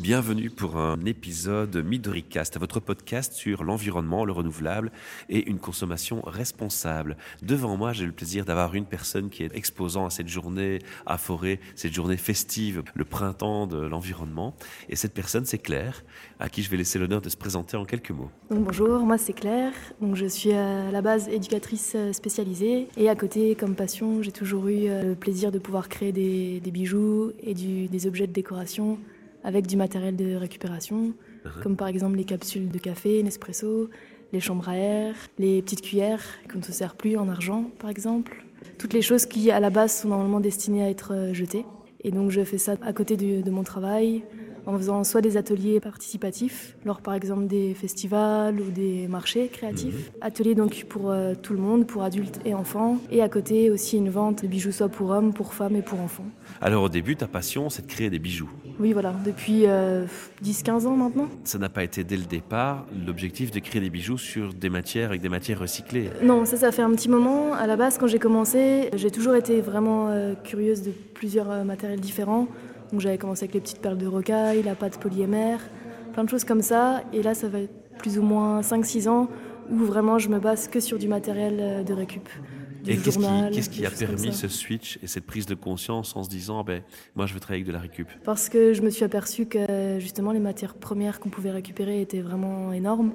Bienvenue pour un épisode Midoricast, votre podcast sur l'environnement, le renouvelable et une consommation responsable. Devant moi, j'ai le plaisir d'avoir une personne qui est exposant à cette journée à Forêt, cette journée festive, le printemps de l'environnement. Et cette personne, c'est Claire, à qui je vais laisser l'honneur de se présenter en quelques mots. Bonjour, moi c'est Claire. Donc, je suis à la base éducatrice spécialisée et à côté, comme passion, j'ai toujours eu euh, le plaisir de pouvoir créer des, bijoux et des objets de décoration avec du matériel de récupération, uh-huh. comme par exemple les capsules de café, Nespresso, les chambres à air, les petites cuillères qu'on ne se sert plus en argent, par exemple. Toutes les choses qui, à la base, sont normalement destinées à être euh, jetées. Et donc, je fais ça à côté de mon travail, en faisant soit des ateliers participatifs, lors par exemple des festivals ou des marchés créatifs. Mhm. Ateliers donc pour euh, tout le monde, pour adultes et enfants. Et à côté aussi une vente de bijoux soit pour hommes, pour femmes et pour enfants. Alors au début, ta passion, c'est de créer des bijoux. Oui, voilà, depuis 10-15 euh, ans maintenant. Ça n'a pas été dès le départ l'objectif de créer des bijoux sur des matières avec des matières recyclées Non, ça, ça fait un petit moment. À la base, quand j'ai commencé, j'ai toujours été vraiment euh, curieuse de plusieurs matériels différents. Donc j'avais commencé avec les petites perles de rocaille, la pâte polyémère, plein de choses comme ça. Et là, ça va être plus ou moins 5-6 ans où vraiment je me base que sur du matériel euh, de récup. et qu'est-ce qui, a permis ce switch et cette prise de conscience en se disant, ben, moi je veux travailler avec de la récup? Parce que je me suis aperçu que justement les matières premières qu'on pouvait récupérer étaient vraiment énormes.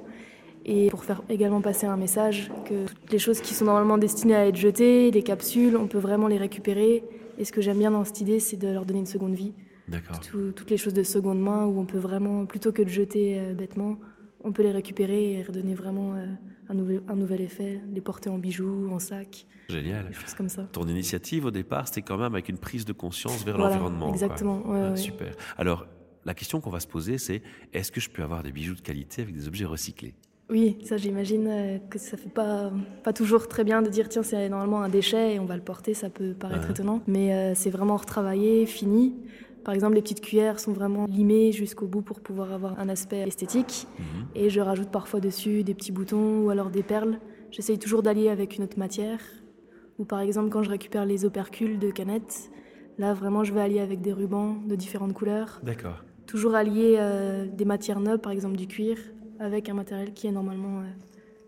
Et pour faire également passer un message que toutes les choses qui sont normalement destinées à être jetées, les capsules, on peut vraiment les récupérer. Et ce que j'aime bien dans cette idée, c'est de leur donner une seconde vie. D'accord. toutes les choses de seconde main où on peut vraiment, plutôt que de jeter euh, bêtement, on peut les récupérer et redonner vraiment euh, un, nouvel, un nouvel effet, les porter en bijoux, en sac. Génial. Des choses comme ça. Ton initiative au départ, c'était quand même avec une prise de conscience vers l'environnement. Exactement. Ah, super. Alors, la question qu'on va se poser, c'est est-ce que je peux avoir des bijoux de qualité avec des objets recyclés? Oui, ça j'imagine euh, que ça fait pas, pas toujours très bien de dire tiens c'est normalement un déchet et on va le porter, ça peut paraître étonnant, mais c'est vraiment retravaillé, fini. Par exemple, les petites cuillères sont vraiment limées jusqu'au bout pour pouvoir avoir un aspect esthétique. Mhm. Et je rajoute parfois dessus des petits boutons ou alors des perles. J'essaye toujours d'allier avec une autre matière. Ou par exemple, quand je récupère les opercules de canettes, là vraiment je vais allier avec des rubans de différentes couleurs. D'accord. Toujours allier euh, des matières nobles, par exemple du cuir, avec un matériel qui est normalement euh,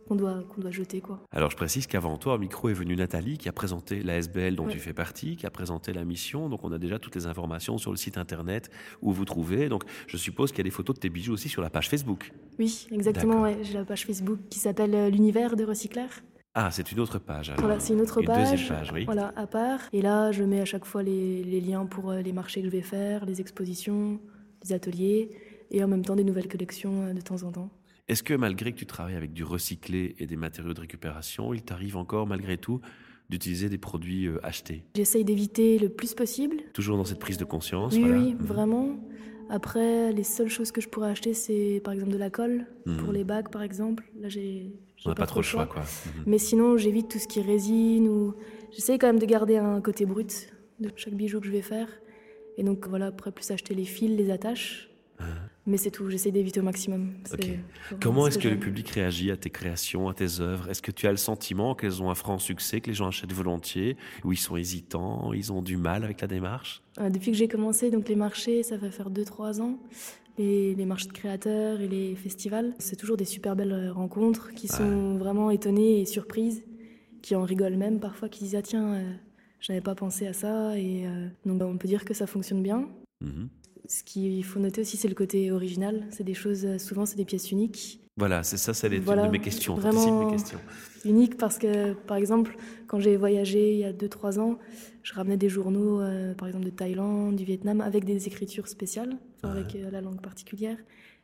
qu'on doit, qu'on doit jeter. Quoi. Alors je précise qu'avant toi, au micro est venue Nathalie qui a présenté la SBL dont tu fais partie, qui a présenté la mission. Donc on a déjà toutes les informations sur le site internet où vous trouvez. Donc je suppose qu'il y a des photos de tes bijoux aussi sur la page Facebook. Oui, exactement. J'ai la page Facebook qui s'appelle euh, L'univers de recycleur. Ah, c'est une autre page. Voilà, c'est une autre page. Deuxième page, oui. Voilà, à part. Et là, je mets à chaque fois les, les liens pour euh, les marchés que je vais faire, les expositions, les ateliers, et en même temps des nouvelles collections de temps en temps. Est-ce que malgré que tu travailles avec du recyclé et des matériaux de récupération, il t'arrive encore malgré tout d'utiliser des produits euh, achetés? J'essaye d'éviter le plus possible. Toujours dans cette prise de conscience Oui, oui, mhm. vraiment. Après, les seules choses que je pourrais acheter, c'est par exemple de la colle mhm. pour les bagues, par exemple. Là, j'ai. On n'a pas, trop le choix, quoi. Mhm. Mais sinon, j'évite tout ce qui est résine ou. J'essaye quand même de garder un côté brut de chaque bijou que je vais faire. Et donc voilà, après, plus acheter les fils, les attaches. Mais c'est tout, j'essaie d'éviter au maximum. Comment est-ce que, le public réagit à tes créations, à tes œuvres? Est-ce que tu as le sentiment qu'elles ont un franc succès, que les gens achètent volontiers, ou ils sont hésitants, ils ont du mal avec la démarche? Euh, Depuis que j'ai commencé, donc les marchés, ça va faire 2-3 ans. Les, les, marchés de créateurs et les festivals, c'est toujours des super belles euh, rencontres qui sont vraiment étonnées et surprises, qui en rigolent même parfois, qui disent ah tiens, euh, je n'avais pas pensé à ça et donc on peut dire que ça fonctionne bien. Mmh ce qu'il faut noter aussi, c'est le côté original. C'est des choses, euh, souvent, c'est des pièces uniques. Voilà, c'est ça, c'est voilà, mes questions. Vraiment mes questions. unique parce que, par exemple, quand j'ai voyagé il y a 2-3 ans, je ramenais des journaux, euh, par exemple de Thaïlande, du Vietnam, avec des écritures spéciales, avec euh, la langue particulière.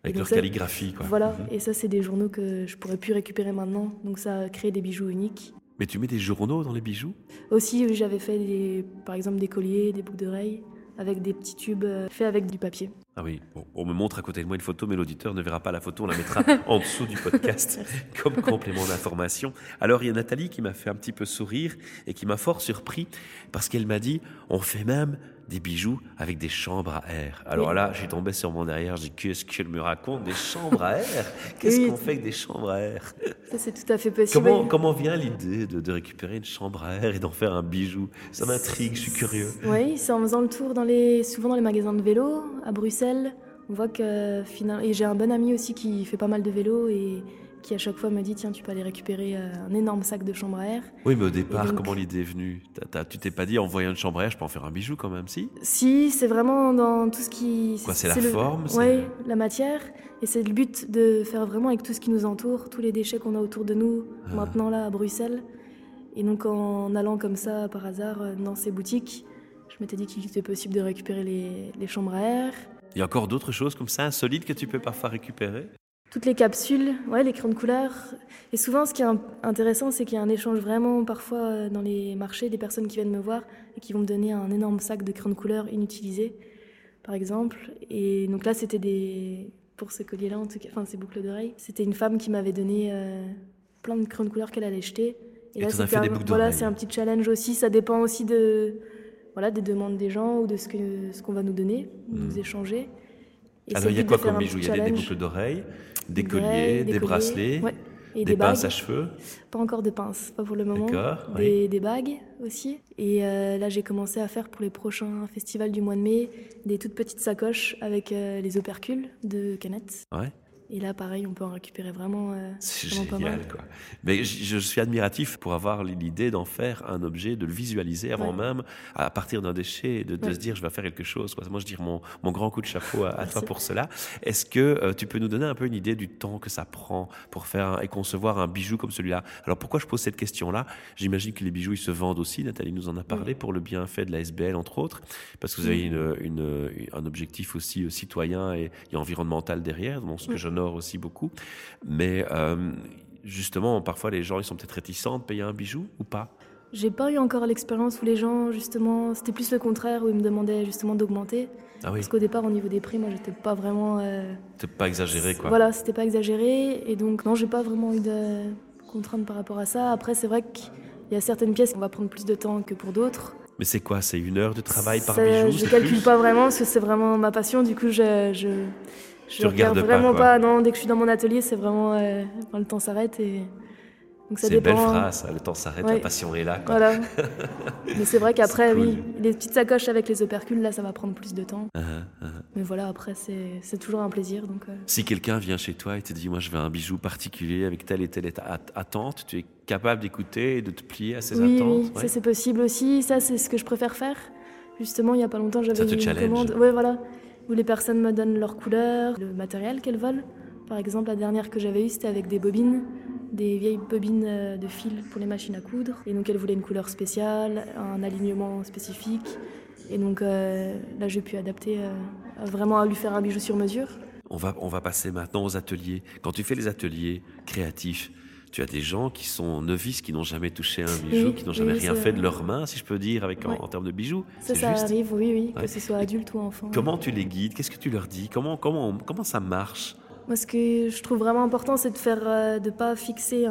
Avec leur calligraphie, quoi. Voilà, mhm. et ça, c'est des journaux que je pourrais plus récupérer maintenant. Donc, ça crée des bijoux uniques. Mais tu mets des journaux dans les bijoux? Aussi, j'avais fait, des, par exemple, des colliers, des boucles d'oreilles avec des petits tubes euh, faits avec du papier. Ah oui, on me montre à côté de moi une photo, mais l'auditeur ne verra pas la photo, on la mettra en dessous du podcast comme complément d'information. Alors il y a Nathalie qui m'a fait un petit peu sourire et qui m'a fort surpris parce qu'elle m'a dit on fait même des bijoux avec des chambres à air. Alors là, j'ai tombé sur mon derrière, je dis qu'est-ce qu'elle me raconte Des chambres à air? Qu'est-ce qu'on fait avec des chambres à air? Ça, c'est tout à fait possible. Comment, comment vient l'idée de, récupérer une chambre à air et d'en faire un bijou? Ça m'intrigue, je suis curieux. Oui, c'est en faisant le tour dans les, souvent dans les magasins de vélo, à Bruxelles. On voit que finalement. Et j'ai un bon ami aussi qui fait pas mal de vélo et qui à chaque fois me dit tiens tu peux aller récupérer euh, un énorme sac de chambre à air. Oui mais au départ comment l'idée est venue? Tu t'es pas dit en voyant une chambre à air je peux en faire un bijou quand même si? Si c'est vraiment dans tout ce qui... Quoi c'est la forme Oui la matière et c'est le but de faire vraiment avec tout ce qui nous entoure, tous les déchets qu'on a autour de nous ah. maintenant là à Bruxelles. Et donc en allant comme ça par hasard euh, dans ces boutiques, je m'étais dit qu'il était possible de récupérer les, les chambres à air, il y a encore d'autres choses comme ça, insolites, que tu peux parfois récupérer? Toutes les capsules, ouais, les crayons de couleur. Et souvent, ce qui est intéressant, c'est qu'il y a un échange vraiment parfois euh, dans les marchés, des personnes qui viennent me voir et qui vont me donner un énorme sac de crayons de couleur inutilisés, par exemple. Et donc là, c'était des. Pour ce collier-là, en tout cas, enfin ces boucles d'oreilles, c'était une femme qui m'avait donné euh, plein de crayons de couleur qu'elle allait jeter. Et, là, c'est un, voilà, c'est un petit challenge aussi. Ça dépend aussi de, voilà, des demandes des gens ou de ce qu'on ce qu'on va nous donner, nous hmm. échanger. Alors il y a quoi comme bijoux? Il y a des, boucles d'oreilles, des colliers, des, bracelets, et des, pinces à cheveux? Pas encore de pinces, pas pour le moment. Des, des, bagues aussi. Et euh, là, j'ai commencé à faire pour les prochains festivals du mois de mai des toutes petites sacoches avec euh, les opercules de canettes. Ouais. Et là, pareil, on peut en récupérer vraiment. Euh, c'est génial, quoi. Mais je, suis admiratif pour avoir l'idée d'en faire un objet, de le visualiser avant même, à partir d'un déchet, de, de se dire je vais faire quelque chose. Quoi. Moi, je dire mon, mon grand coup de chapeau à, toi pour cela. Est-ce que euh, tu peux nous donner un peu une idée du temps que ça prend pour faire et concevoir un bijou comme celui-là? Alors pourquoi je pose cette question-là? J'imagine que les bijoux ils se vendent aussi. Nathalie nous en a parlé pour le bienfait de la SBL entre autres, parce que vous avez une, une, un objectif aussi euh, citoyen et, et environnemental derrière, bon, ce que je aussi beaucoup. Mais euh, justement, parfois, les gens, ils sont peut-être réticents de payer un bijou ou pas? J'ai pas eu encore l'expérience où les gens, justement, c'était plus le contraire, où ils me demandaient justement d'augmenter. Ah oui? Parce qu'au départ, au niveau des prix, moi, j'étais pas vraiment. Euh... C'était pas exagéré, quoi. Voilà, c'était pas exagéré. Et donc, non, j'ai pas vraiment eu de contraintes par rapport à ça. Après, c'est vrai qu'il y a certaines pièces qui vont prendre plus de temps que pour d'autres. Mais c'est quoi? C'est une heure de travail par bijou? Je calcule pas vraiment, parce que c'est vraiment ma passion. Du coup, je, je je regarde vraiment pas, Non, dès que je suis dans mon atelier, c'est vraiment euh, le temps s'arrête et donc ça dépend. C'est une belle phrase, le temps s'arrête, la passion est là. Quoi. Voilà. Mais c'est vrai qu'après, oui, les petites sacoches avec les opercules, là, ça va prendre plus de temps. Uh-huh, uh-huh. Mais voilà, après, c'est toujours un plaisir. Donc, euh. Si quelqu'un vient chez toi et te dit, moi, je veux un bijou particulier avec telle et telle attente, tu es capable d'écouter et de te plier à ces attentes? Oui, ça c'est possible aussi. Ça, c'est ce que je préfère faire. Justement, il n'y a pas longtemps, j'avais une commande. Ouais, voilà où les personnes me donnent leur couleur, le matériel qu'elles veulent. Par exemple, la dernière que j'avais eue, c'était avec des bobines, des vieilles bobines euh, de fil pour les machines à coudre. Et donc, elles voulaient une couleur spéciale, un alignement spécifique. Et donc, euh, là, j'ai pu adapter euh, vraiment à lui faire un bijou sur mesure. On va, on va passer maintenant aux ateliers. Quand tu fais les ateliers créatifs, tu as des gens qui sont novices, qui n'ont jamais touché un bijou, qui n'ont jamais rien fait de leurs mains, si je peux dire, avec en, termes de bijoux. Ça, ça arrive, oui, oui, que ce soit adulte ou enfant. Comment tu les guides? Qu'est-ce que tu leur dis? Comment, comment, comment ça marche? Moi, ce que je trouve vraiment important, c'est de faire, euh, de pas fixer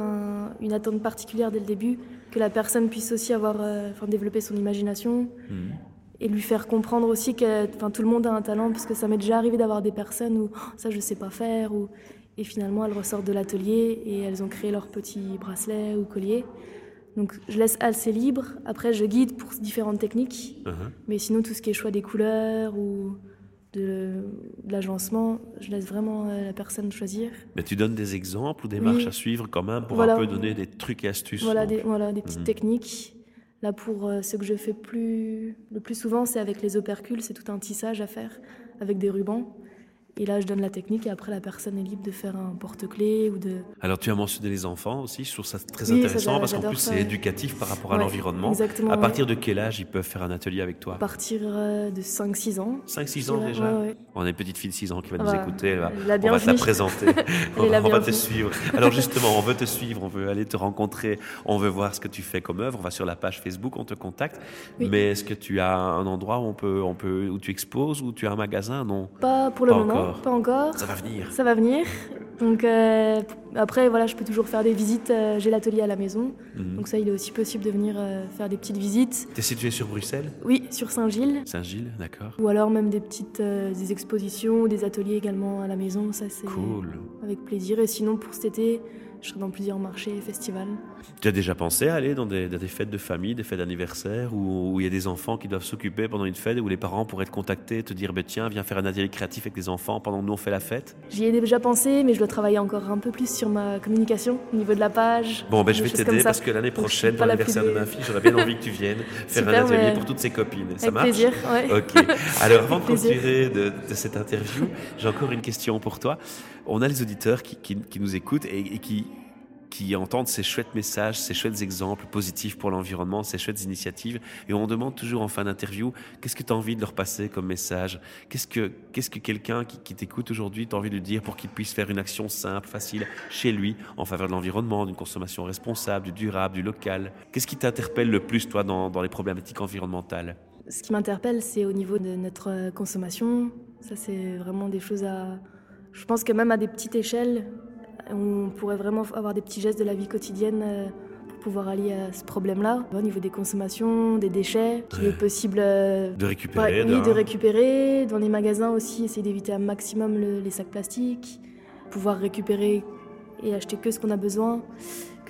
une attente particulière dès le début, que la personne puisse aussi avoir, euh, enfin, développer son imagination mmh. et lui faire comprendre aussi que, enfin, tout le monde a un talent, parce que ça m'est déjà arrivé d'avoir des personnes où oh, ça je sais pas faire ou et finalement, elles ressortent de l'atelier et elles ont créé leur petit bracelet ou collier. Donc je laisse assez libre. Après, je guide pour différentes techniques. Uh-huh. Mais sinon, tout ce qui est choix des couleurs ou de, l'agencement, je laisse vraiment euh, la personne choisir. Mais tu donnes des exemples ou des marches à suivre quand même pour un peu donner des trucs et astuces. Voilà, des, voilà, des petites uh-huh. techniques. Là, pour euh, ce que je fais plus, le plus souvent, c'est avec les opercules. C'est tout un tissage à faire avec des rubans. Et là, je donne la technique et après, la personne est libre de faire un porte-clés ou de... Alors, tu as mentionné les enfants aussi. Je trouve ça très intéressant parce qu'en plus, c'est éducatif par rapport à l'environnement. Exactement. À partir de quel âge ils peuvent faire un atelier avec toi? À partir euh, de 5-6 ans. 5-6 ans déjà On a une petite fille de 6 ans qui va nous écouter. on va te la présenter. on, va, te suivre. Alors, justement, on veut te suivre, on veut aller te rencontrer, on veut voir ce que tu fais comme œuvre. On va sur la page Facebook, on te contacte. Mais est-ce que tu as un endroit où, on peut, on peut, où tu exposes, où tu as un magasin? Non. Pas pour le moment pas encore. Ça va venir. Ça va venir. Donc euh, après, voilà, je peux toujours faire des visites. Euh, j'ai l'atelier à la maison, mhm. donc ça, il est aussi possible de venir euh, faire des petites visites. Tu es situé sur Bruxelles? Oui, sur Saint-Gilles. Saint-Gilles, d'accord. Ou alors même des petites des expositions ou des ateliers également à la maison, ça c'est cool. Avec plaisir. Et sinon, pour cet été, je serai dans plusieurs marchés et festivals. Tu as déjà pensé à aller dans des, dans des fêtes de famille, des fêtes d'anniversaire, où, il y a des enfants qui doivent s'occuper pendant une fête, où les parents pourraient te contacter, te dire, bah, tiens, viens faire un atelier créatif avec les enfants pendant que nous on fait la fête? J'y ai déjà pensé, mais je dois travailler encore un peu plus sur ma communication au niveau de la page. Bon, ben, je vais t'aider ça. parce que l'année prochaine, pour la l'anniversaire de ma fille, j'aurais bien envie que tu viennes faire Super, un atelier ouais. pour toutes ses copines. Ça Avec marche? plaisir, ouais. Ok. Alors, avant de continuer de, de cette interview, j'ai encore une question pour toi. On a les auditeurs qui, qui- qui nous écoutent et, et qui, qui entendent ces chouettes messages, ces chouettes exemples positifs pour l'environnement, ces chouettes initiatives. Et on demande toujours en fin d'interview, qu'est-ce que tu as envie de leur passer comme message? Qu'est-ce que, qu'est-ce que quelqu'un qui, t'écoute aujourd'hui, tu as envie de dire pour qu'il puisse faire une action simple, facile, chez lui, en faveur de l'environnement, d'une consommation responsable, du durable, du local? Qu'est-ce qui t'interpelle le plus, toi, dans, dans les problématiques environnementales? Ce qui m'interpelle, c'est au niveau de notre euh, consommation. Ça, c'est vraiment des choses à. Je pense que même à des petites échelles, on pourrait vraiment avoir des petits gestes de la vie quotidienne euh, pour pouvoir allier à ce problème-là. Au niveau des consommations, des déchets, qu'il est possible euh, De récupérer oui, de- de récupérer. Dans les magasins aussi, essayer d'éviter un maximum le- les sacs plastiques, pouvoir récupérer et acheter que ce qu'on a besoin,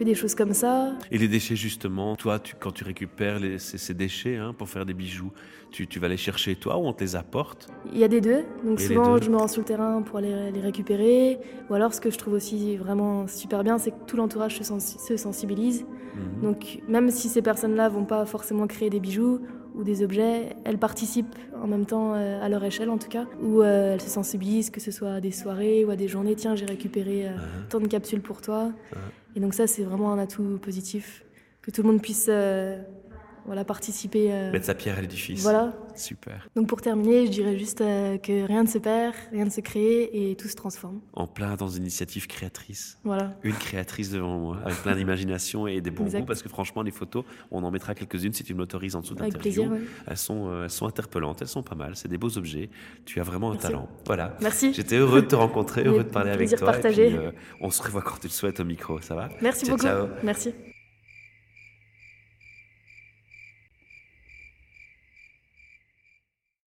que des choses comme ça. Et les déchets, justement, toi, tu, quand tu récupères les- ces, ces déchets hein, pour faire des bijoux, tu, tu vas les chercher toi ou on te les apporte? Il y a des deux. Donc les souvent, deux. je me rends sur le terrain pour aller les récupérer. Ou alors, ce que je trouve aussi vraiment super bien, c'est que tout l'entourage se, sensi- se sensibilise. Mhm. Donc, même si ces personnes-là vont pas forcément créer des bijoux ou des objets, elles participent en même temps euh, à leur échelle, en tout cas, où euh, elles se sensibilisent, que ce soit à des soirées ou à des journées. Tiens, j'ai récupéré euh, Ah. tant de capsules pour toi. Ah. Et donc ça, c'est vraiment un atout positif, que tout le monde puisse euh, voilà, participer. euh, Mettre sa pierre à l'édifice. voilà, Super. donc pour terminer, je dirais juste euh, que rien ne se perd, rien ne se crée et tout se transforme. En plein dans une initiative créatrice. Voilà. Une créatrice devant moi, avec plein d'imagination et des bons Exact. goûts, parce que franchement, les photos, on en mettra quelques-unes si tu me l'autorises en dessous de Avec l'interview. plaisir. ouais. Elles, sont, euh, elles sont interpellantes, elles sont pas mal, c'est des beaux objets. Tu as vraiment un Merci. talent. Voilà. Merci. J'étais heureux de te rencontrer, heureux de parler avec plaisir toi. partagé. Et puis, euh, on se revoit quand tu le souhaites au micro, ça va? Merci Ciao, beaucoup. ciao. Merci.